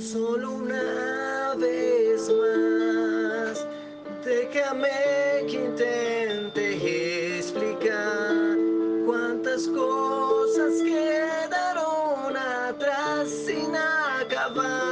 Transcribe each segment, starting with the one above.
solo una vez más. Déjame que intente explicar cuántas cosas quedaron atrás sin acabar.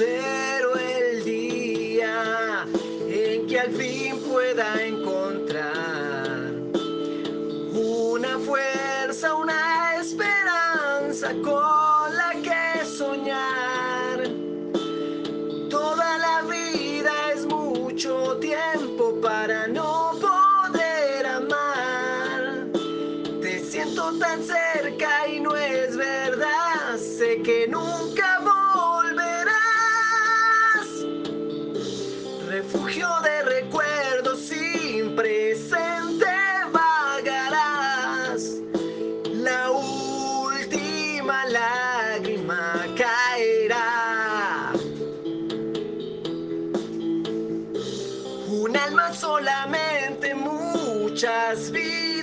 Espero el día en que al fin pueda encontrar una fuerza, una esperanza con la que soñar. Toda la vida es mucho tiempo para no poder amar. Te siento tan cerca y no es verdad, sé que nunca Refugio de recuerdos sin presente vagarás. La última lágrima caerá. Un alma solamente muchas vidas